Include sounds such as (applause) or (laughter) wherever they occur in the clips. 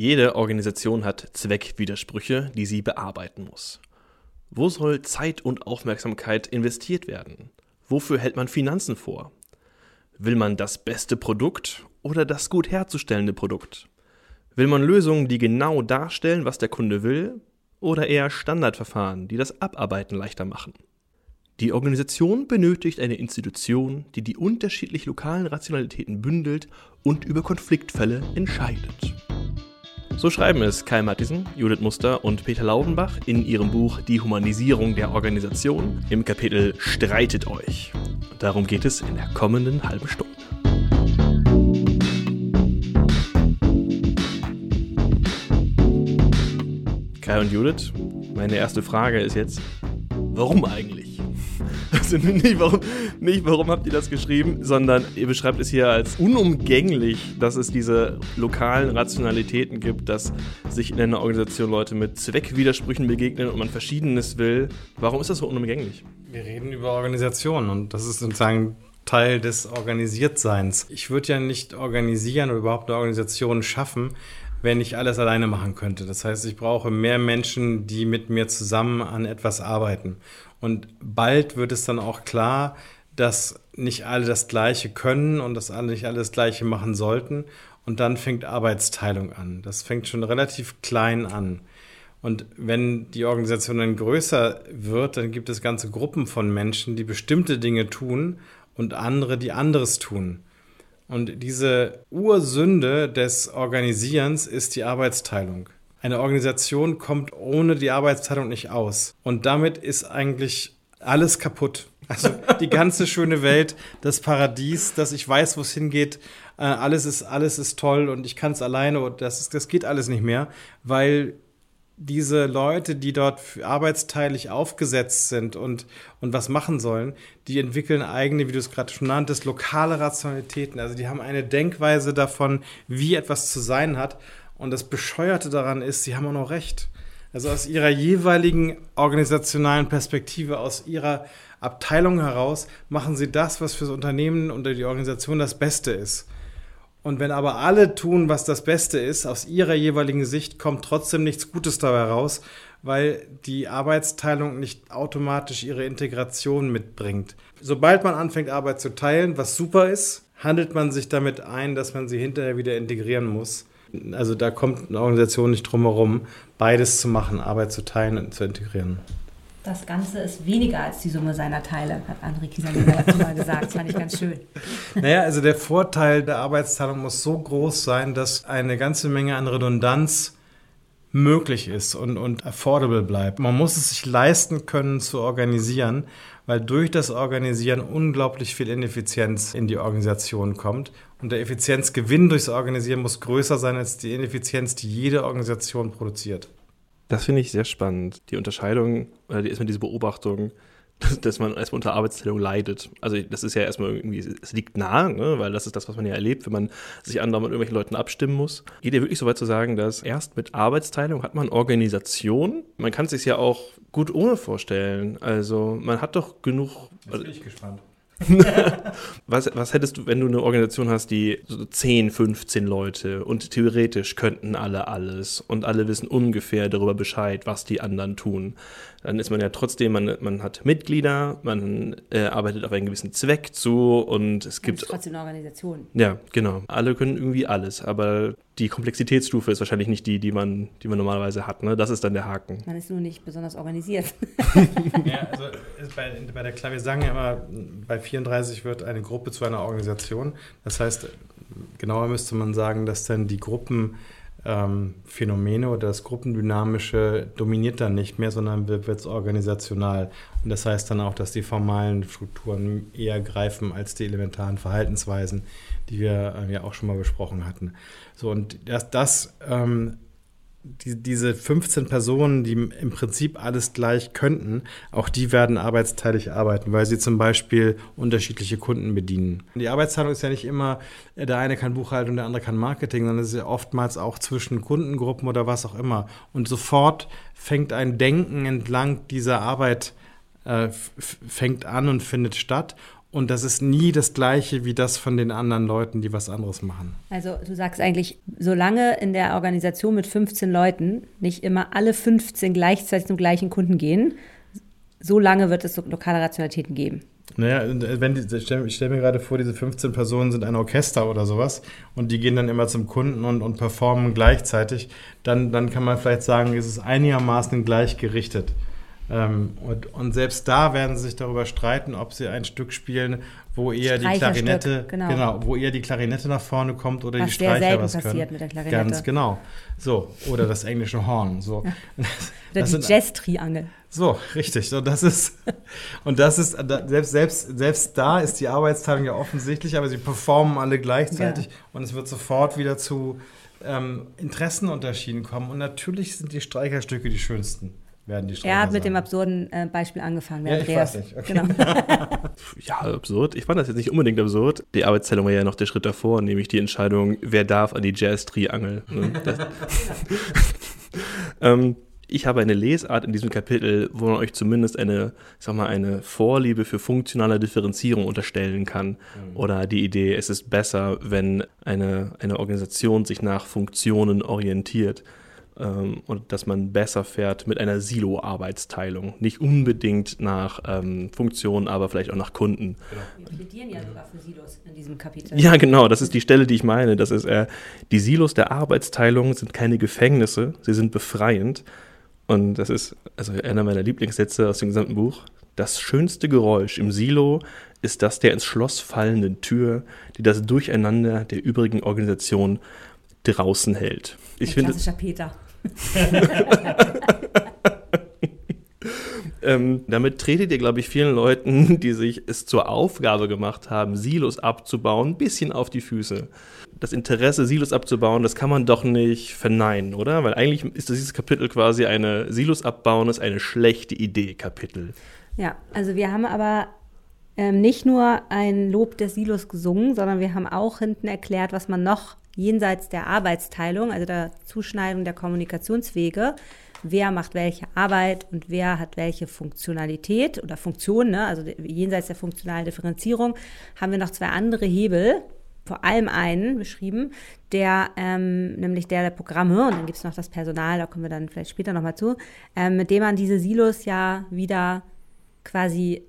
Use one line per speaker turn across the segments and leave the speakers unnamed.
Jede Organisation hat Zweckwidersprüche, die sie bearbeiten muss. Wo soll Zeit und Aufmerksamkeit investiert werden? Wofür hält man Finanzen vor? Will man das beste Produkt oder das gut herzustellende Produkt? Will man Lösungen, die genau darstellen, was der Kunde will, oder eher Standardverfahren, die das Abarbeiten leichter machen? Die Organisation benötigt eine Institution, die die unterschiedlich lokalen Rationalitäten bündelt und über Konfliktfälle entscheidet. So schreiben es Kai Mattisen, Judith Muster und Peter Laubenbach in ihrem Buch Die Humanisierung der Organisation im Kapitel Streitet euch. Und darum geht es in der kommenden halben Stunde. Kai und Judith, meine erste Frage ist jetzt, warum eigentlich? Also nicht warum, nicht warum habt ihr das geschrieben, sondern ihr beschreibt es hier als unumgänglich, dass es diese lokalen Rationalitäten gibt, dass sich in einer Organisation Leute mit Zweckwidersprüchen begegnen und man Verschiedenes will. Warum ist das so unumgänglich?
Wir reden über Organisationen und das ist sozusagen Teil des Organisiertseins. Ich würde ja nicht organisieren oder überhaupt eine Organisation schaffen, wenn ich alles alleine machen könnte. Das heißt, ich brauche mehr Menschen, die mit mir zusammen an etwas arbeiten. Und bald wird es dann auch klar, dass nicht alle das Gleiche können und dass alle nicht alle das Gleiche machen sollten. Und dann fängt Arbeitsteilung an. Das fängt schon relativ klein an. Und wenn die Organisation dann größer wird, dann gibt es ganze Gruppen von Menschen, die bestimmte Dinge tun und andere, die anderes tun. Und diese Ursünde des Organisierens ist die Arbeitsteilung. Eine Organisation kommt ohne die Arbeitsteilung nicht aus. Und damit ist eigentlich alles kaputt. Also die ganze schöne Welt, das Paradies, dass ich weiß, wo es hingeht, äh, alles ist, alles ist toll und ich kann es alleine und das, ist, das geht alles nicht mehr, weil diese Leute, die dort arbeitsteilig aufgesetzt sind und, und was machen sollen, die entwickeln eigene, wie du es gerade schon nanntest, lokale Rationalitäten. Also die haben eine Denkweise davon, wie etwas zu sein hat. Und das Bescheuerte daran ist, sie haben auch noch recht. Also aus ihrer jeweiligen organisationalen Perspektive, aus ihrer Abteilung heraus, machen sie das, was für das Unternehmen und die Organisation das Beste ist. Und wenn aber alle tun, was das Beste ist, aus ihrer jeweiligen Sicht kommt trotzdem nichts Gutes dabei raus, weil die Arbeitsteilung nicht automatisch ihre Integration mitbringt. Sobald man anfängt, Arbeit zu teilen, was super ist, handelt man sich damit ein, dass man sie hinterher wieder integrieren muss. Also da kommt eine Organisation nicht drum herum, beides zu machen, Arbeit zu teilen und zu integrieren.
Das Ganze ist weniger als die Summe seiner Teile, hat André Kieserleger dazu mal gesagt. Das fand ich ganz schön.
Naja, also der Vorteil der Arbeitsteilung muss so groß sein, dass eine ganze Menge an Redundanz möglich ist und, und affordable bleibt. Man muss es sich leisten können zu organisieren, weil durch das Organisieren unglaublich viel Ineffizienz in die Organisation kommt. Und der Effizienzgewinn durchs Organisieren muss größer sein als die Ineffizienz, die jede Organisation produziert.
Das finde ich sehr spannend. Die Unterscheidung, oder erstmal diese Beobachtung, dass, man erstmal unter Arbeitsteilung leidet. Also das ist ja erstmal irgendwie, es liegt nahe, ne? weil das ist das, was man ja erlebt, wenn man sich andauernd mit irgendwelchen Leuten abstimmen muss. Geht ja wirklich so weit zu sagen, dass erst mit Arbeitsteilung hat man Organisation. Man kann es sich ja auch gut ohne vorstellen. Also man hat doch genug.
Jetzt bin ich gespannt. (laughs)
was, was hättest du, wenn du eine Organisation hast, die so 10, 15 Leute und theoretisch könnten alle alles und alle wissen ungefähr darüber Bescheid, was die anderen tun? Dann ist man ja trotzdem, man, man hat Mitglieder, man äh, arbeitet auf einen gewissen Zweck zu und es gibt.
Das ist trotzdem eine Organisation.
Ja, genau. Alle können irgendwie alles, aber die Komplexitätsstufe ist wahrscheinlich nicht die, die man, die man normalerweise hat. Ne? Das ist dann der Haken.
Man ist nur nicht besonders organisiert. (laughs)
ja, also bei, bei der Klar, wir sagen ja immer, bei 34 wird eine Gruppe zu einer Organisation. Das heißt, genauer müsste man sagen, dass dann die Gruppen ähm, oder das Gruppendynamische dominiert dann nicht mehr, sondern wird es organisational. Und das heißt dann auch, dass die formalen Strukturen eher greifen als die elementaren Verhaltensweisen, die wir äh, ja auch schon mal besprochen hatten. So, und das, das ähm, die, diese 15 Personen, die im Prinzip alles gleich könnten, auch die werden arbeitsteilig arbeiten, weil sie zum Beispiel unterschiedliche Kunden bedienen. Die Arbeitsteilung ist ja nicht immer, äh, der eine kann Buchhaltung, der andere kann Marketing, sondern es ist ja oftmals auch zwischen Kundengruppen oder was auch immer. Und sofort fängt ein Denken entlang dieser Arbeit äh, fängt an und findet statt. Und das ist nie das gleiche wie das von den anderen Leuten, die was anderes machen.
Also du sagst eigentlich, solange in der Organisation mit 15 Leuten nicht immer alle 15 gleichzeitig zum gleichen Kunden gehen, so lange wird es so lokale Rationalitäten geben.
Naja, wenn die, ich stelle stell mir gerade vor, diese 15 Personen sind ein Orchester oder sowas und die gehen dann immer zum Kunden und, und performen gleichzeitig, dann, dann kann man vielleicht sagen, ist es einigermaßen gleichgerichtet. Ähm, und, und, selbst da werden sie sich darüber streiten, ob sie ein Stück spielen, wo eher die Klarinette, genau. genau. wo eher die Klarinette nach vorne kommt oder was die Streicher was passiert können.
mit der Klarinette.
Ganz genau. So oder das englische Horn. So. Ja. (laughs)
Oder das die Jazz-Triangel.
So, richtig. (laughs) Und das ist, und das ist, selbst, selbst, selbst da ist die Arbeitsteilung ja offensichtlich, aber sie performen alle gleichzeitig ja. und es wird sofort wieder zu ähm, Interessenunterschieden kommen. Und natürlich sind die Streicherstücke die schönsten. Werden die
er hat mit sein. dem absurden äh, Beispiel angefangen.
Ja, ich weiß nicht. Okay. Genau. (laughs)
ja, absurd. Ich fand das jetzt nicht unbedingt absurd. Die Arbeitsteilung war ja noch der Schritt davor, nämlich die Entscheidung, wer darf an die Jazz-Triangel. (laughs) Ne? (laughs) ähm, ich habe eine Lesart in diesem Kapitel, wo man euch zumindest eine, ich sag mal, eine Vorliebe für funktionale Differenzierung unterstellen kann. Mhm. Oder die Idee, es ist besser, wenn eine, eine Organisation sich nach Funktionen orientiert. Ähm, und dass man besser fährt mit einer Silo-Arbeitsteilung. Nicht unbedingt nach ähm, Funktionen, aber vielleicht auch nach Kunden.
Genau. Wir plädieren ja sogar für Silos in diesem Kapitel.
Ja, genau, das ist die Stelle, die ich meine. Das ist, äh, die Silos der Arbeitsteilung sind keine Gefängnisse, sie sind befreiend. Und das ist also einer meiner Lieblingssätze aus dem gesamten Buch. Das schönste Geräusch im Silo ist das der ins Schloss fallenden Tür, die das Durcheinander der übrigen Organisation draußen hält.
Ich Ein klassischer finde, Peter. (laughs)
ähm, damit tretet ihr, glaube ich, vielen Leuten, die sich es zur Aufgabe gemacht haben, Silos abzubauen, ein bisschen auf die Füße das Interesse, Silos abzubauen, das kann man doch nicht verneinen, oder? Weil eigentlich ist dieses Kapitel quasi eine Silos abbauen, ist eine schlechte Idee, Kapitel.
Ja, also wir haben aber ähm, nicht nur ein Lob des Silos gesungen, sondern wir haben auch hinten erklärt, was man noch jenseits der Arbeitsteilung, also der Zuschneidung der Kommunikationswege, wer macht welche Arbeit und wer hat welche Funktionalität oder Funktion, ne? also jenseits der funktionalen Differenzierung, haben wir noch zwei andere Hebel, vor allem einen beschrieben, der ähm, nämlich der der Programme und dann gibt es noch das Personal, da kommen wir dann vielleicht später nochmal zu, ähm, mit dem man diese Silos ja wieder quasi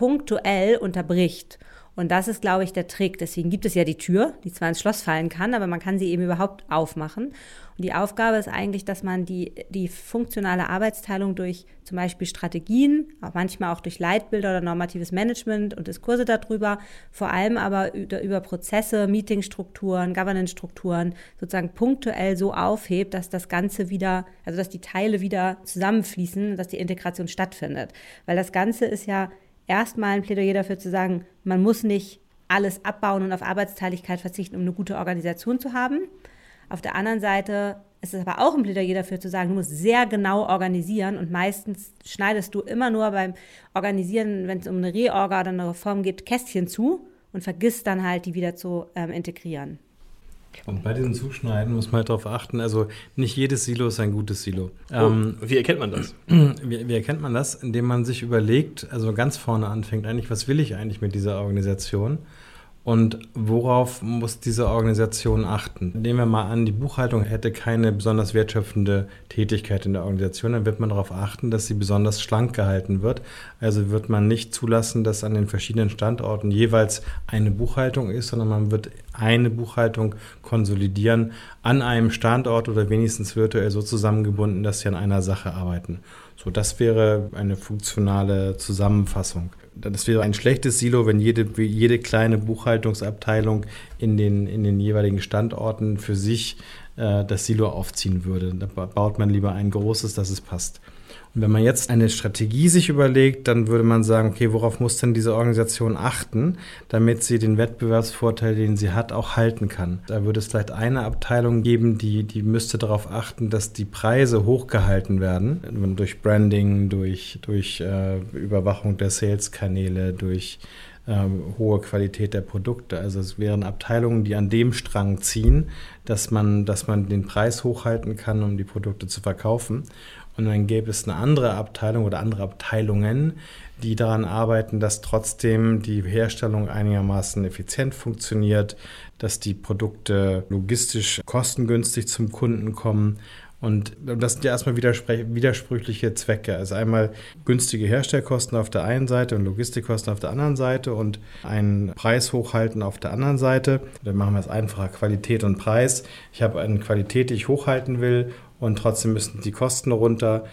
punktuell unterbricht. Und das ist, glaube ich, der Trick. Deswegen gibt es ja die Tür, die zwar ins Schloss fallen kann, aber man kann sie eben überhaupt aufmachen. Und die Aufgabe ist eigentlich, dass man die, die funktionale Arbeitsteilung durch zum Beispiel Strategien, auch manchmal auch durch Leitbilder oder normatives Management und Diskurse darüber, vor allem aber über, über Prozesse, Meetingstrukturen, Governance-Strukturen sozusagen punktuell so aufhebt, dass das Ganze wieder, also dass die Teile wieder zusammenfließen, dass die Integration stattfindet. Weil das Ganze ist ja erstmal ein Plädoyer dafür zu sagen, man muss nicht alles abbauen und auf Arbeitsteiligkeit verzichten, um eine gute Organisation zu haben. Auf der anderen Seite ist es aber auch ein Plädoyer dafür zu sagen, du musst sehr genau organisieren und meistens schneidest du immer nur beim Organisieren, wenn es um eine Reorga oder eine Reform geht, Kästchen zu und vergisst dann halt, die wieder zu ähm, integrieren.
Und bei diesem Zuschneiden muss man halt darauf achten, also nicht jedes Silo ist ein gutes Silo.
Oh, ähm, wie erkennt man das? (clears throat)
Wie, wie, erkennt man das? Indem man sich überlegt, also ganz vorne anfängt, eigentlich, was will ich eigentlich mit dieser Organisation? Und worauf muss diese Organisation achten? Nehmen wir mal an, die Buchhaltung hätte keine besonders wertschöpfende Tätigkeit in der Organisation, dann wird man darauf achten, dass sie besonders schlank gehalten wird. Also wird man nicht zulassen, dass an den verschiedenen Standorten jeweils eine Buchhaltung ist, sondern man wird eine Buchhaltung konsolidieren an einem Standort oder wenigstens virtuell so zusammengebunden, dass sie an einer Sache arbeiten. So, das wäre eine funktionale Zusammenfassung das wäre ein schlechtes Silo, wenn jede, jede kleine Buchhaltungsabteilung in den, in den jeweiligen Standorten für sich äh, das Silo aufziehen würde. Da baut man lieber ein großes, dass es passt. Und wenn man jetzt eine Strategie sich überlegt, dann würde man sagen, okay, worauf muss denn diese Organisation achten, damit sie den Wettbewerbsvorteil, den sie hat, auch halten kann. Da würde es vielleicht eine Abteilung geben, die, die müsste darauf achten, dass die Preise hochgehalten werden, durch Branding, durch, durch äh, Überwachung der Sales-Kanäle, durch ähm, hohe Qualität der Produkte. Also es wären Abteilungen, die an dem Strang ziehen, dass man, dass man den Preis hochhalten kann, um die Produkte zu verkaufen. Und dann gäbe es eine andere Abteilung oder andere Abteilungen, die daran arbeiten, dass trotzdem die Herstellung einigermaßen effizient funktioniert, dass die Produkte logistisch kostengünstig zum Kunden kommen. Und das sind ja erstmal widersprüchliche Zwecke. Also einmal günstige Herstellkosten auf der einen Seite und Logistikkosten auf der anderen Seite und einen Preis hochhalten auf der anderen Seite. Dann machen wir es einfacher, Qualität und Preis. Ich habe eine Qualität, die ich hochhalten will und trotzdem müssen die Kosten runter.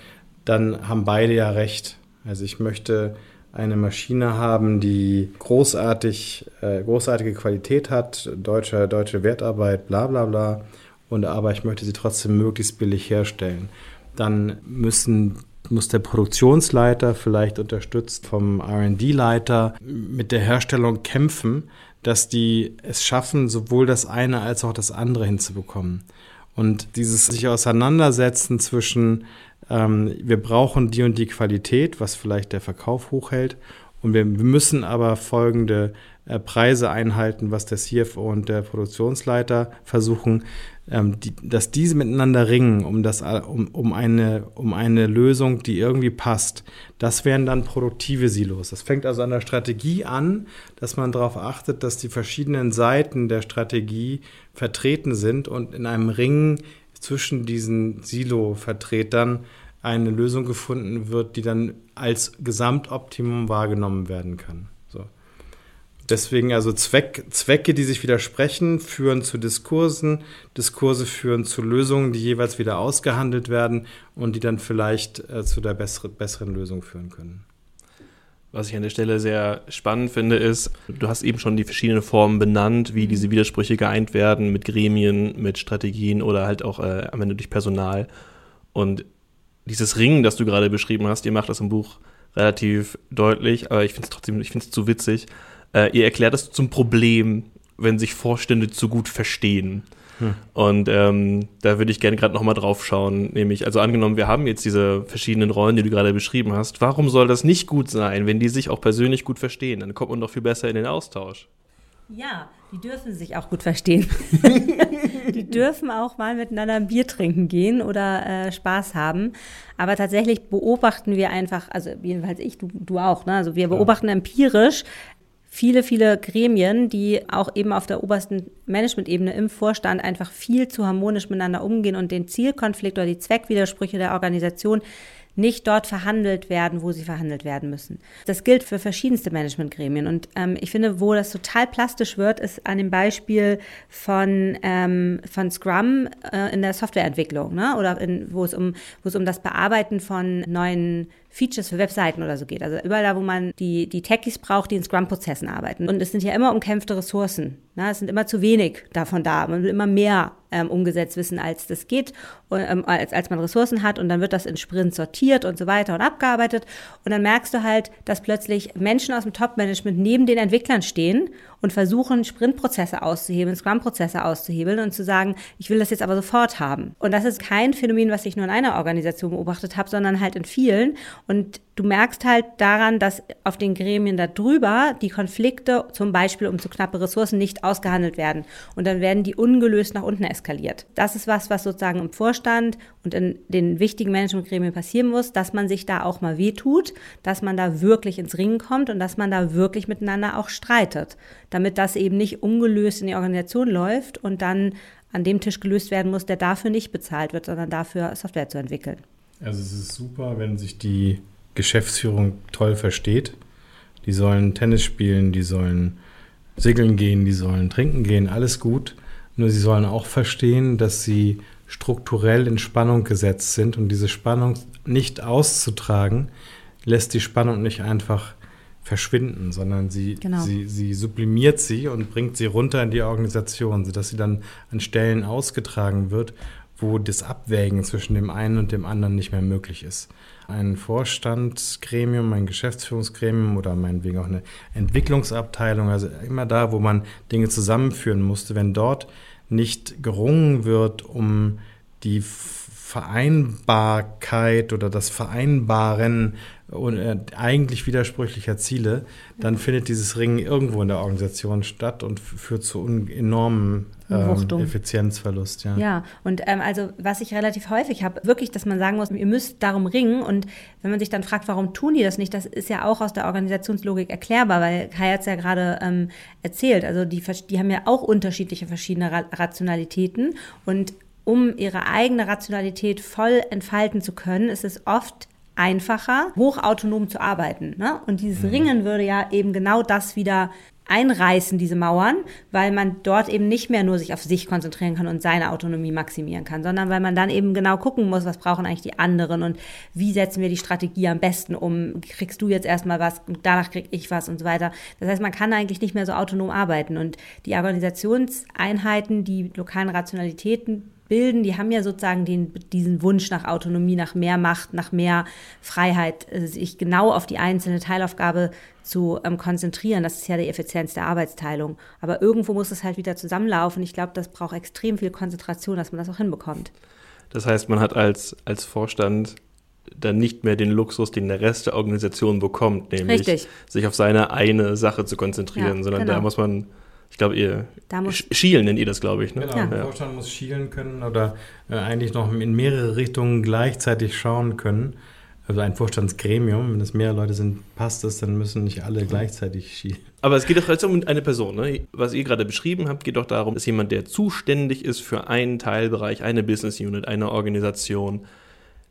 Dann haben beide ja recht. Also ich möchte eine Maschine haben, die großartig, äh, großartige Qualität hat, deutsche, deutsche Wertarbeit, bla bla bla. Und aber ich möchte sie trotzdem möglichst billig herstellen. Dann müssen muss der Produktionsleiter vielleicht unterstützt vom RD-Leiter mit der Herstellung kämpfen, dass die es schaffen, sowohl das eine als auch das andere hinzubekommen. Und dieses sich auseinandersetzen zwischen ähm, wir brauchen die und die Qualität, was vielleicht der Verkauf hochhält. Und wir, müssen aber folgende äh, Preise einhalten, was der CFO und der Produktionsleiter versuchen, ähm, die, dass diese miteinander ringen, um, das, um, um, eine, um eine Lösung, die irgendwie passt. Das wären dann produktive Silos. Das fängt also an der Strategie an, dass man darauf achtet, dass die verschiedenen Seiten der Strategie vertreten sind und in einem Ringen zwischen diesen Silo-Vertretern eine Lösung gefunden wird, die dann als Gesamtoptimum wahrgenommen werden kann. Deswegen also Zweck, Zwecke, die sich widersprechen, führen zu Diskursen, Diskurse führen zu Lösungen, die jeweils wieder ausgehandelt werden und die dann vielleicht äh, zu der bessere, besseren Lösung führen können.
Was ich an der Stelle sehr spannend finde, ist, du hast eben schon die verschiedenen Formen benannt, wie diese Widersprüche geeint werden mit Gremien, mit Strategien oder halt auch äh, am Ende durch Personal. Und dieses Ringen, das du gerade beschrieben hast, ihr macht das im Buch relativ deutlich, aber ich finde es trotzdem, ich finde es zu witzig. Äh, ihr erklärt es zum Problem, wenn sich Vorstände zu gut verstehen. Hm. Und ähm, da würde ich gerne gerade nochmal drauf schauen, nämlich, also angenommen, wir haben jetzt diese verschiedenen Rollen, die du gerade beschrieben hast. Warum soll das nicht gut sein, wenn die sich auch persönlich gut verstehen? Dann kommt man doch viel besser in den Austausch.
Ja, die dürfen sich auch gut verstehen. (laughs) die dürfen auch mal miteinander ein Bier trinken gehen oder äh, Spaß haben. Aber tatsächlich beobachten wir einfach, also jedenfalls ich, du, du auch, ne? Also wir beobachten ja. empirisch, viele, viele Gremien, die auch eben auf der obersten Management-Ebene im Vorstand einfach viel zu harmonisch miteinander umgehen und den Zielkonflikt oder die Zweckwidersprüche der Organisation nicht dort verhandelt werden, wo sie verhandelt werden müssen. Das gilt für verschiedenste Managementgremien. Und ähm, ich finde, wo das total plastisch wird, ist an dem Beispiel von, ähm, von Scrum äh, in der Softwareentwicklung, ne? oder in, wo, es um, wo es um das Bearbeiten von neuen Features für Webseiten oder so geht. Also überall da, wo man die, die Techies braucht, die in Scrum-Prozessen arbeiten. Und es sind ja immer umkämpfte Ressourcen. Ne? Es sind immer zu wenig davon da. Man will immer mehr ähm, umgesetzt wissen, als das geht, ähm, als, als man Ressourcen hat. Und dann wird das in Sprints sortiert und so weiter und abgearbeitet. Und dann merkst du halt, dass plötzlich Menschen aus dem Top-Management neben den Entwicklern stehen und versuchen, Sprintprozesse auszuhebeln, Scrum-Prozesse auszuhebeln und zu sagen, ich will das jetzt aber sofort haben. Und das ist kein Phänomen, was ich nur in einer Organisation beobachtet habe, sondern halt in vielen. Und du merkst halt daran, dass auf den Gremien darüber die Konflikte, zum Beispiel um zu knappe Ressourcen, nicht ausgehandelt werden. Und dann werden die ungelöst nach unten eskaliert. Das ist was, was sozusagen im Vorstand und in den wichtigen Managementgremien passieren muss, dass man sich da auch mal wehtut, dass man da wirklich ins Ringen kommt und dass man da wirklich miteinander auch streitet damit das eben nicht ungelöst in die Organisation läuft und dann an dem Tisch gelöst werden muss, der dafür nicht bezahlt wird, sondern dafür Software zu entwickeln.
Also es ist super, wenn sich die Geschäftsführung toll versteht. Die sollen Tennis spielen, die sollen segeln gehen, die sollen trinken gehen, alles gut. Nur sie sollen auch verstehen, dass sie strukturell in Spannung gesetzt sind und diese Spannung nicht auszutragen, lässt die Spannung nicht einfach verschwinden, sondern sie, genau. sie, sie sublimiert sie und bringt sie runter in die Organisation, sodass sie dann an Stellen ausgetragen wird, wo das Abwägen zwischen dem einen und dem anderen nicht mehr möglich ist. Ein Vorstandsgremium, ein Geschäftsführungsgremium oder meinetwegen auch eine Entwicklungsabteilung, also immer da, wo man Dinge zusammenführen musste, wenn dort nicht gerungen wird um die Vereinbarkeit oder das Vereinbaren äh, eigentlich widersprüchlicher Ziele, dann findet dieses Ringen irgendwo in der Organisation statt und führt zu enormen ähm, Effizienzverlust.
Ja, ja und ähm, also was ich relativ häufig habe, wirklich, dass man sagen muss, ihr müsst darum ringen und wenn man sich dann fragt, warum tun die das nicht, das ist ja auch aus der Organisationslogik erklärbar, weil Kai hat es ja gerade ähm, erzählt, also die, die haben ja auch unterschiedliche verschiedene Rationalitäten und um ihre eigene Rationalität voll entfalten zu können, ist es oft einfacher, hochautonom zu arbeiten. Ne? Und dieses mhm. Ringen würde ja eben genau das wieder einreißen, diese Mauern, weil man dort eben nicht mehr nur sich auf sich konzentrieren kann und seine Autonomie maximieren kann, sondern weil man dann eben genau gucken muss, was brauchen eigentlich die anderen und wie setzen wir die Strategie am besten um, kriegst du jetzt erstmal was und danach krieg ich was und so weiter. Das heißt, man kann eigentlich nicht mehr so autonom arbeiten und die Organisationseinheiten, die lokalen Rationalitäten bilden, die haben ja sozusagen den, diesen Wunsch nach Autonomie, nach mehr Macht, nach mehr Freiheit, äh, sich genau auf die einzelne Teilaufgabe zu ähm, konzentrieren. Das ist ja die Effizienz der Arbeitsteilung. Aber irgendwo muss es halt wieder zusammenlaufen. Ich glaube, das braucht extrem viel Konzentration, dass man das auch hinbekommt.
Das heißt, man hat als, als Vorstand dann nicht mehr den Luxus, den der Rest der Organisation bekommt, nämlich Richtig. sich auf seine eine Sache zu konzentrieren, ja, sondern genau. da muss man ich glaube, ihr schielen nennt ihr das, glaube ich. Ne?
Genau, ja. der Vorstand muss schielen können oder äh, eigentlich noch in mehrere Richtungen gleichzeitig schauen können. Also ein Vorstandsgremium, wenn es mehrere Leute sind, passt es, dann müssen nicht alle gleichzeitig schielen.
Aber es geht doch jetzt um eine Person. Ne? Was ihr gerade beschrieben habt, geht doch darum, dass jemand, der zuständig ist für einen Teilbereich, eine Business Unit, eine Organisation,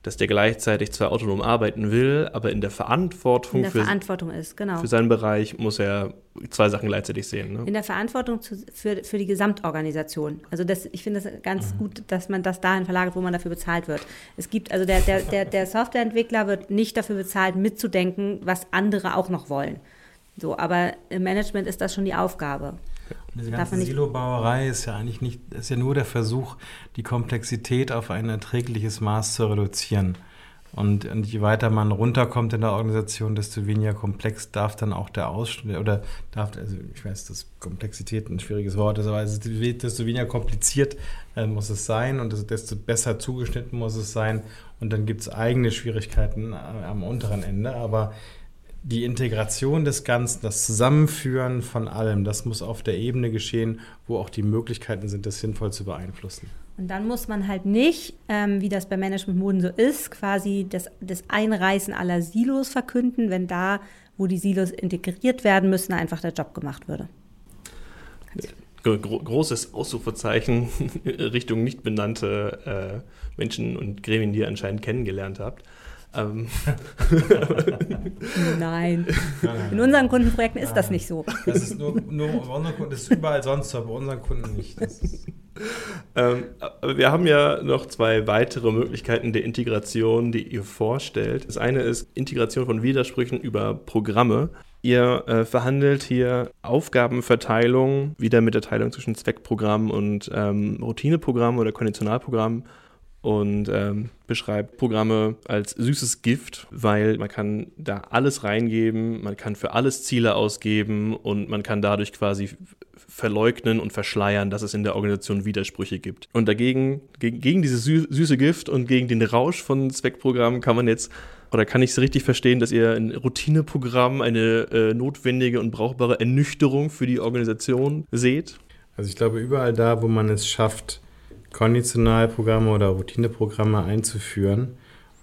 dass der gleichzeitig zwar autonom arbeiten will, aber in der Verantwortung,
in der für, Verantwortung ist, genau.
für seinen Bereich muss er zwei Sachen gleichzeitig sehen. Ne?
In der Verantwortung zu, für, für die Gesamtorganisation. Also das, ich finde es ganz mhm. gut, dass man das dahin verlagert, wo man dafür bezahlt wird. Es gibt, also der, der, der, der Softwareentwickler wird nicht dafür bezahlt, mitzudenken, was andere auch noch wollen. So, aber im Management ist das schon die Aufgabe.
Diese ganze Silobauerei ist ja eigentlich nicht, ist ja nur der Versuch, die Komplexität auf ein erträgliches Maß zu reduzieren. Und, und, je weiter man runterkommt in der Organisation, desto weniger komplex darf dann auch der Ausschnitt oder darf, also ich weiß, dass Komplexität ein schwieriges Wort ist, aber desto weniger kompliziert äh, muss es sein und desto besser zugeschnitten muss es sein. Und dann gibt es eigene Schwierigkeiten äh, am unteren Ende. Aber die Integration des Ganzen, das Zusammenführen von allem, das muss auf der Ebene geschehen, wo auch die Möglichkeiten sind, das sinnvoll zu beeinflussen.
Und dann muss man halt nicht, ähm, wie das bei Management-Moden so ist, quasi das, das Einreißen aller Silos verkünden, wenn da, wo die Silos integriert werden müssen, einfach der Job gemacht würde.
Gro großes Ausrufezeichen (laughs) Richtung nicht benannte äh, Menschen und Gremien, die ihr anscheinend kennengelernt habt. Ähm. (laughs)
Nein. In unseren Kundenprojekten ist das nicht so.
Das ist nur, nur Kunden, das ist überall sonst so, bei unseren Kunden nicht.
Ähm, wir haben ja noch zwei weitere Möglichkeiten der Integration, die ihr vorstellt. Das eine ist Integration von Widersprüchen über Programme. Ihr äh, verhandelt hier Aufgabenverteilung wieder mit der Teilung zwischen Zweckprogramm und ähm, Routineprogramm oder Konditionalprogramm und ähm, beschreibt Programme als süßes Gift, weil man kann da alles reingeben, man kann für alles Ziele ausgeben und man kann dadurch quasi verleugnen und verschleiern, dass es in der Organisation Widersprüche gibt. Und dagegen, gegen, gegen dieses sü süße Gift und gegen den Rausch von Zweckprogrammen kann man jetzt oder kann ich es richtig verstehen, dass ihr ein Routineprogramm eine äh, notwendige und brauchbare Ernüchterung für die Organisation seht?
Also ich glaube, überall da, wo man es schafft, Konditionalprogramme oder Routineprogramme einzuführen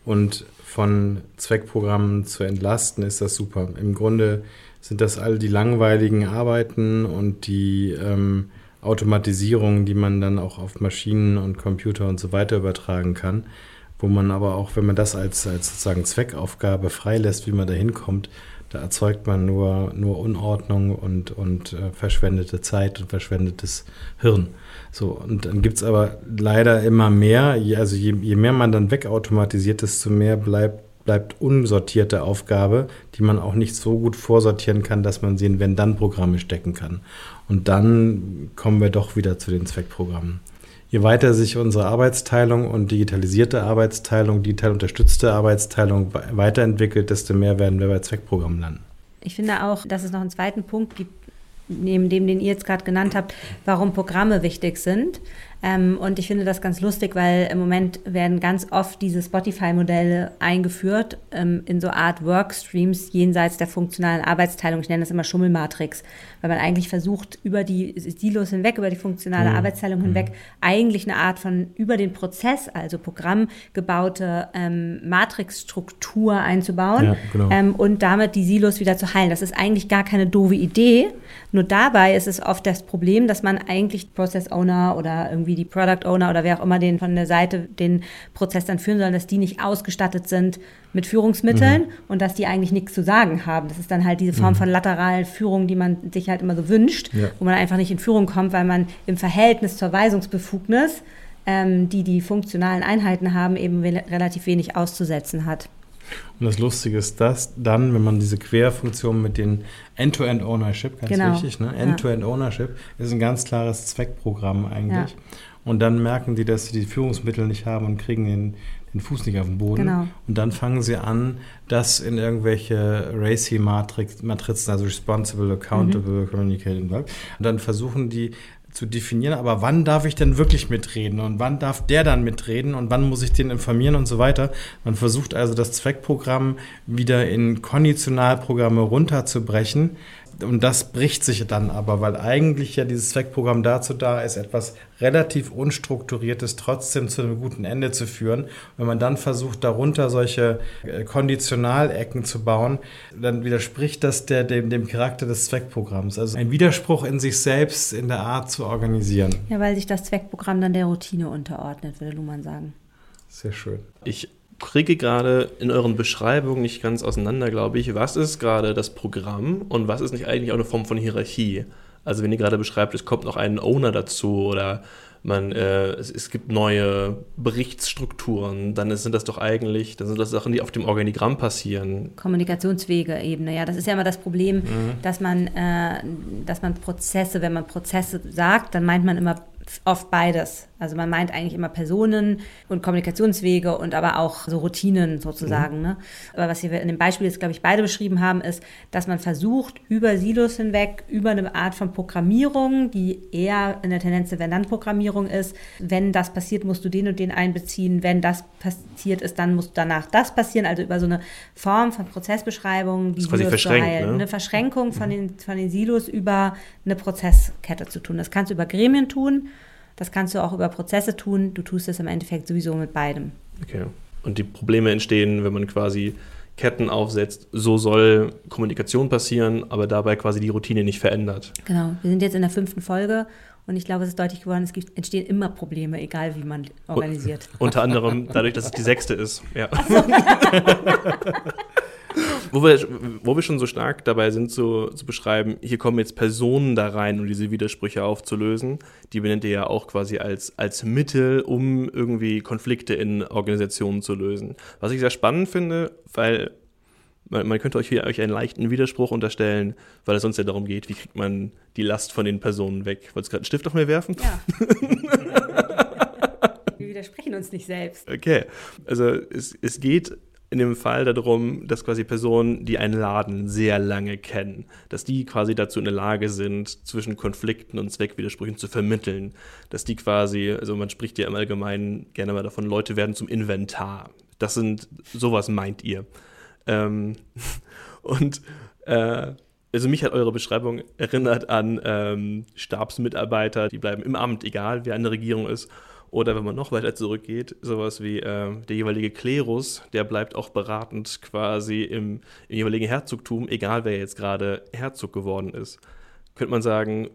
und von Zweckprogrammen zu entlasten, ist das super. Im Grunde sind das all die langweiligen Arbeiten und die ähm, Automatisierung, die man dann auch auf Maschinen und Computer und so weiter übertragen kann, wo man aber auch, wenn man das als, als sozusagen Zweckaufgabe freilässt, wie man da hinkommt, da erzeugt man nur, nur Unordnung und, und äh, verschwendete Zeit und verschwendetes Hirn. So, und dann gibt es aber leider immer mehr, also je, je mehr man dann wegautomatisiert, desto mehr bleibt bleibt unsortierte Aufgabe, die man auch nicht so gut vorsortieren kann, dass man sie in Wenn-Dann-Programme stecken kann. Und dann kommen wir doch wieder zu den Zweckprogrammen. Je weiter sich unsere Arbeitsteilung und digitalisierte Arbeitsteilung, digital unterstützte Arbeitsteilung weiterentwickelt, desto mehr werden wir bei Zweckprogrammen landen.
Ich finde auch, dass es noch einen zweiten Punkt gibt, neben dem, den ihr jetzt gerade genannt habt, warum Programme wichtig sind. Ähm, und ich finde das ganz lustig, weil im Moment werden ganz oft diese Spotify-Modelle eingeführt ähm, in so Art Workstreams jenseits der funktionalen Arbeitsteilung. Ich nenne das immer Schummelmatrix, weil man eigentlich versucht, über die Silos hinweg, über die funktionale mhm. Arbeitsteilung hinweg, mhm. eigentlich eine Art von über den Prozess, also Programm gebaute ähm, Matrixstruktur einzubauen ja, genau. ähm, und damit die Silos wieder zu heilen. Das ist eigentlich gar keine doofe Idee. Nur dabei ist es oft das Problem, dass man eigentlich Process Owner oder irgendwie die Product Owner oder wer auch immer den von der Seite den Prozess dann führen soll, dass die nicht ausgestattet sind mit Führungsmitteln mhm. und dass die eigentlich nichts zu sagen haben. Das ist dann halt diese Form mhm. von lateralen Führung, die man sich halt immer so wünscht, ja. wo man einfach nicht in Führung kommt, weil man im Verhältnis zur Weisungsbefugnis, ähm, die die funktionalen Einheiten haben, eben relativ wenig auszusetzen hat.
Und das Lustige ist, dass dann, wenn man diese Querfunktion mit den End-to-End-Ownership, ganz genau. wichtig, ne? End-to-End-Ownership ist ein ganz klares Zweckprogramm eigentlich. Ja. Und dann merken die, dass sie die Führungsmittel nicht haben und kriegen den, den Fuß nicht auf den Boden. Genau. Und dann fangen sie an, das in irgendwelche RACI-Matrizen, also Responsible, Accountable, mhm. Communicating, und dann versuchen die zu definieren, aber wann darf ich denn wirklich mitreden und wann darf der dann mitreden und wann muss ich den informieren und so weiter. Man versucht also das Zweckprogramm wieder in Konditionalprogramme runterzubrechen, und das bricht sich dann aber, weil eigentlich ja dieses Zweckprogramm dazu da ist, etwas relativ unstrukturiertes trotzdem zu einem guten Ende zu führen. Wenn man dann versucht, darunter solche äh, Konditionalecken zu bauen, dann widerspricht das der, dem, dem Charakter des Zweckprogramms. Also ein Widerspruch in sich selbst in der Art zu organisieren.
Ja, weil sich das Zweckprogramm dann der Routine unterordnet, würde Luhmann sagen.
Sehr schön.
Ich kriege gerade in euren Beschreibungen nicht ganz auseinander, glaube ich, was ist gerade das Programm und was ist nicht eigentlich auch eine Form von Hierarchie. Also wenn ihr gerade beschreibt, es kommt noch ein Owner dazu oder man, äh, es, es, gibt neue Berichtsstrukturen, dann sind das doch eigentlich, dann sind das Sachen, die auf dem Organigramm passieren.
Kommunikationswege Ebene, ja, das ist ja immer das Problem, mhm. dass man, äh, dass man Prozesse, wenn man Prozesse sagt, dann meint man immer oft beides. Also man meint eigentlich immer Personen und Kommunikationswege und aber auch so Routinen sozusagen. Mhm. Ne? Aber was wir in dem Beispiel jetzt, glaube ich, beide beschrieben haben, ist, dass man versucht, über Silos hinweg, über eine Art von Programmierung, die eher in der Tendenz der Wenn-Dann-Programmierung ist, wenn das passiert, musst du den und den einbeziehen, wenn das passiert ist, dann muss danach das passieren, also über so eine Form von Prozessbeschreibung, die
das Silos heilen.
Ne? Eine Verschränkung von, mhm. den, von den Silos über eine Prozesskette zu tun. Das kannst du über Gremien tun, das kannst du auch über Prozesse tun. Du tust es im Endeffekt sowieso mit beidem.
Okay. Und die Probleme entstehen, wenn man quasi Ketten aufsetzt, so soll Kommunikation passieren, aber dabei quasi die Routine nicht verändert.
Genau. Wir sind jetzt in der fünften Folge und ich glaube, es ist deutlich geworden, es gibt, entstehen immer Probleme, egal wie man organisiert.
Und, unter anderem dadurch, dass es die sechste ist. Ja. So. (laughs) wo, wir, wo wir schon so stark dabei sind zu, zu beschreiben, hier kommen jetzt Personen da rein, um diese Widersprüche aufzulösen. Die benennt ihr ja auch quasi als, als Mittel, um irgendwie Konflikte in Organisationen zu lösen. Was ich sehr spannend finde, weil man, man könnte euch hier euch einen leichten Widerspruch unterstellen, weil es sonst ja darum geht, wie kriegt man die Last von den Personen weg. Wolltest du gerade einen Stift auf mir werfen? Ja. (laughs)
Wir widersprechen uns nicht selbst.
Okay. Also es, es geht in dem Fall darum, dass quasi Personen, die einen Laden sehr lange kennen, dass die quasi dazu in der Lage sind, zwischen Konflikten und Zweckwidersprüchen zu vermitteln. Dass die quasi, also man spricht ja im Allgemeinen gerne mal davon, Leute werden zum Inventar. Das sind, sowas meint ihr. Ähm, (laughs) und äh, also mich hat eure Beschreibung erinnert an ähm, Stabsmitarbeiter, die bleiben im Amt, egal wer an der Regierung ist. Oder wenn man noch weiter zurückgeht, sowas wie äh, der jeweilige Klerus, der bleibt auch beratend quasi im, im jeweiligen Herzogtum, egal wer jetzt gerade Herzog geworden ist. Könnte man sagen,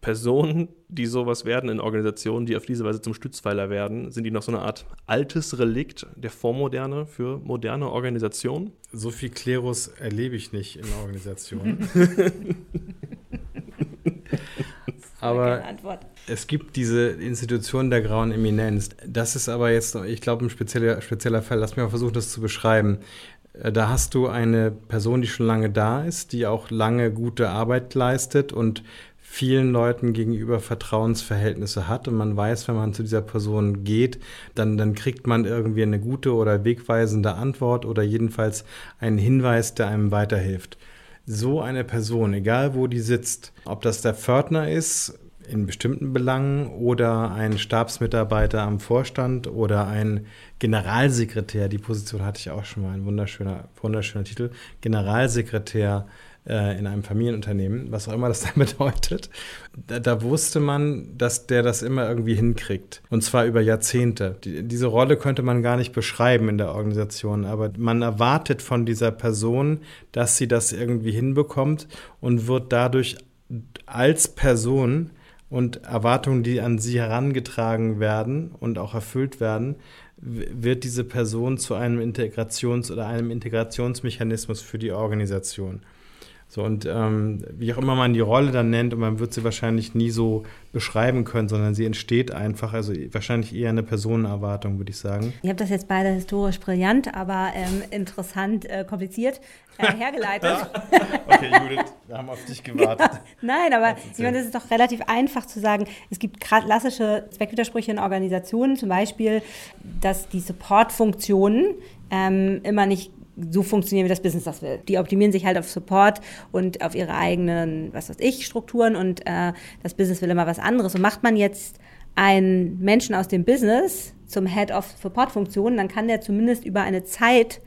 Personen, die sowas werden in Organisationen, die auf diese Weise zum Stützpfeiler werden, sind die noch so eine Art altes Relikt der Vormoderne für moderne Organisationen?
So viel Klerus erlebe ich nicht in Organisationen. (laughs) Aber es gibt diese Institution der grauen Eminenz. Das ist aber jetzt, ich glaube, ein spezieller, spezieller Fall. Lass mich mal versuchen, das zu beschreiben. Äh, da hast du eine Person, die schon lange da ist, die auch lange gute Arbeit leistet und vielen Leuten gegenüber Vertrauensverhältnisse hat und man weiß, wenn man zu dieser Person geht, dann, dann kriegt man irgendwie eine gute oder wegweisende Antwort oder jedenfalls einen Hinweis, der einem weiterhilft. So eine Person, egal wo die sitzt, ob das der Pförtner ist, in bestimmten Belangen oder ein Stabsmitarbeiter am Vorstand oder ein Generalsekretär, die Position hatte ich auch schon mal, ein wunderschöner, wunderschöner Titel, Generalsekretär äh, in einem Familienunternehmen, was auch immer das (laughs) dann bedeutet. Da, da, wusste man, dass der das immer irgendwie hinkriegt. Und zwar über Jahrzehnte. Die, diese Rolle könnte man gar nicht beschreiben in der Organisation, aber man erwartet von dieser Person, dass sie das irgendwie hinbekommt und wird dadurch als Person und Erwartungen, die an sie herangetragen werden und auch erfüllt werden, wird diese Person zu einem Integrations- oder einem Integrationsmechanismus für die Organisation. So, und ähm, wie auch immer man die Rolle dann nennt, und man wird sie wahrscheinlich nie so beschreiben können, sondern sie entsteht einfach, also wahrscheinlich eher eine Personenerwartung, würde ich sagen.
Ich habe das jetzt beide historisch brillant, aber ähm, interessant äh, kompliziert äh, hergeleitet. (laughs)
okay, Judith, wir haben auf dich gewartet. Ja, (laughs)
nein, aber ich meine, es ist doch relativ einfach zu sagen, es gibt klassische Zweckwidersprüche in Organisationen, zum Beispiel, dass die Supportfunktionen ähm, immer nicht so funktionieren, wie das Business das will. Die optimieren sich halt auf Support und auf ihre eigenen, was weiß ich, Strukturen und äh, das Business will immer was anderes. Und macht man jetzt einen Menschen aus dem Business zum Head of Support-Funktionen, dann kann der zumindest über eine Zeit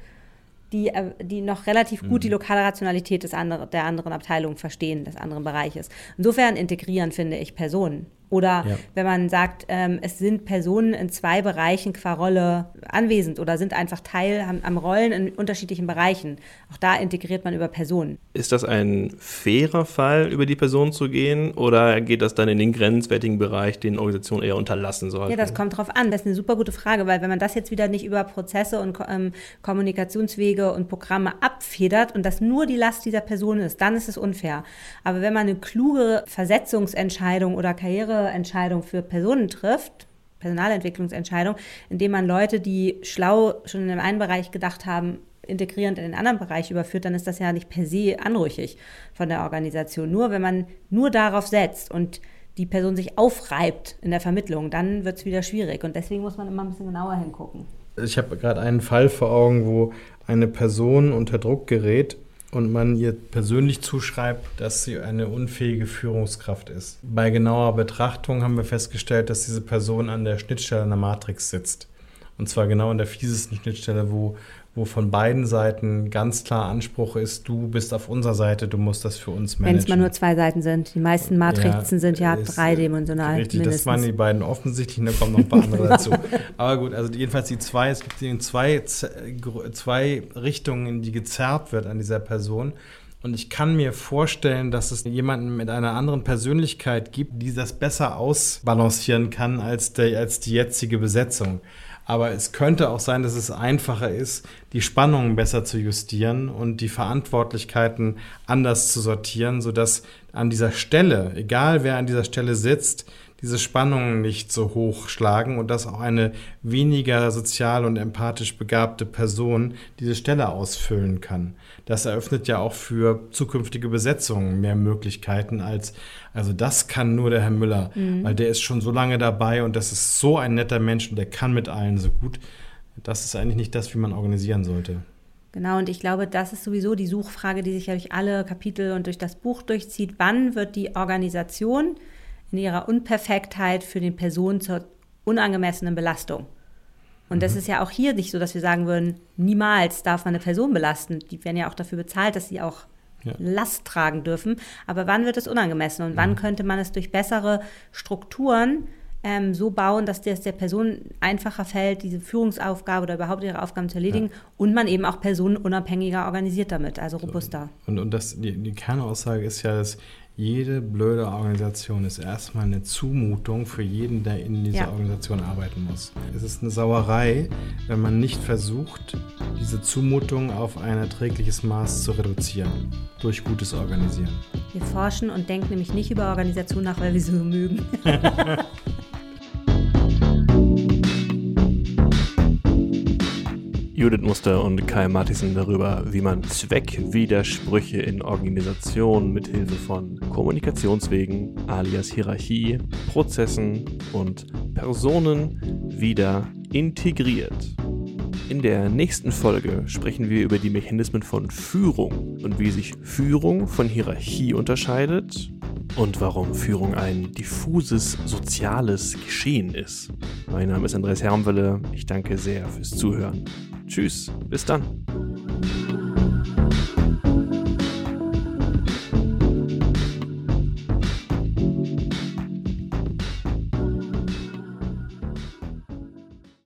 die, äh, die noch relativ gut mhm. die lokale Rationalität des andere, der anderen Abteilung verstehen, des anderen Bereiches. Insofern integrieren, finde ich, Personen. Oder ja. wenn man sagt, ähm, es sind Personen in zwei Bereichen qua Rolle anwesend oder sind einfach Teil am, am, Rollen in unterschiedlichen Bereichen. Auch da integriert man über Personen.
Ist das ein fairer Fall, über die Person zu gehen oder geht das dann in den grenzwertigen Bereich, den Organisationen eher unterlassen sollten?
Ja, das kommt drauf an. Das ist eine super gute Frage, weil wenn man das jetzt wieder nicht über Prozesse und ähm, Kommunikationswege und Programme abfedert und das nur die Last dieser Person ist, dann ist es unfair. Aber wenn man eine kluge Versetzungsentscheidung oder Karriere Entscheidung für Personen trifft, Personalentwicklungsentscheidung, indem man Leute, die schlau schon in dem einen Bereich gedacht haben, integrierend in den anderen Bereich überführt, dann ist das ja nicht per se anrüchig von der Organisation. Nur wenn man nur darauf setzt und die Person sich aufreibt in der Vermittlung, dann wird es wieder schwierig. Und deswegen muss man immer ein bisschen genauer hingucken.
Ich habe gerade einen Fall vor Augen, wo eine Person unter Druck gerät und man ihr persönlich zuschreibt, dass sie eine unfähige Führungskraft ist. Bei genauer Betrachtung haben wir festgestellt, dass diese Person an der Schnittstelle einer Matrix sitzt. Und zwar genau an der fiesesten Schnittstelle, wo wo von beiden Seiten ganz klar Anspruch ist, du bist auf unserer Seite, du musst das für uns managen.
Wenn es mal nur zwei Seiten sind. Die meisten Matrizen ja, sind ja dreidimensional.
Richtig, mindestens. das waren die beiden offensichtlichen, da kommen noch ein paar andere dazu. (laughs) Aber gut, also jedenfalls die zwei, es gibt zwei, zwei Richtungen, in die gezerrt wird an dieser Person. Und ich kann mir vorstellen, dass es jemanden mit einer anderen Persönlichkeit gibt, die das besser ausbalancieren kann als, der, als die jetzige Besetzung. Aber es könnte auch sein, dass es einfacher ist, die Spannungen besser zu justieren und die Verantwortlichkeiten anders zu sortieren, sodass an dieser Stelle, egal wer an dieser Stelle sitzt, diese Spannungen nicht so hoch schlagen und dass auch eine weniger sozial und empathisch begabte Person diese Stelle ausfüllen kann. Das eröffnet ja auch für zukünftige Besetzungen mehr Möglichkeiten als, also das kann nur der Herr Müller, mhm. weil der ist schon so lange dabei und das ist so ein netter Mensch und der kann mit allen so gut. Das ist eigentlich nicht das, wie man organisieren sollte.
Genau, und ich glaube, das ist sowieso die Suchfrage, die sich ja durch alle Kapitel und durch das Buch durchzieht. Wann wird die Organisation in ihrer Unperfektheit für den Person zur unangemessenen Belastung. Und mhm. das ist ja auch hier nicht so, dass wir sagen würden, niemals darf man eine Person belasten. Die werden ja auch dafür bezahlt, dass sie auch ja. Last tragen dürfen. Aber wann wird es unangemessen und mhm. wann könnte man es durch bessere Strukturen ähm, so bauen, dass es der Person einfacher fällt, diese Führungsaufgabe oder überhaupt ihre Aufgaben zu erledigen ja. und man eben auch personenunabhängiger organisiert damit, also robuster.
Und, und das, die, die Kernaussage ist ja, dass jede blöde Organisation ist erstmal eine Zumutung für jeden, der in dieser ja. Organisation arbeiten muss. Es ist eine Sauerei, wenn man nicht versucht, diese Zumutung auf ein erträgliches Maß zu reduzieren durch gutes Organisieren.
Wir forschen und denken nämlich nicht über Organisation nach, weil wir sie so mögen. (laughs)
Judith Muster und Kai Mattison darüber, wie man Zweckwidersprüche in Organisationen mithilfe von Kommunikationswegen alias Hierarchie, Prozessen und Personen wieder integriert. In der nächsten Folge sprechen wir über die Mechanismen von Führung und wie sich Führung von Hierarchie unterscheidet und warum Führung ein diffuses soziales Geschehen ist. Mein Name ist Andreas Hermwelle. Ich danke sehr fürs Zuhören. Tschüss, bis dann.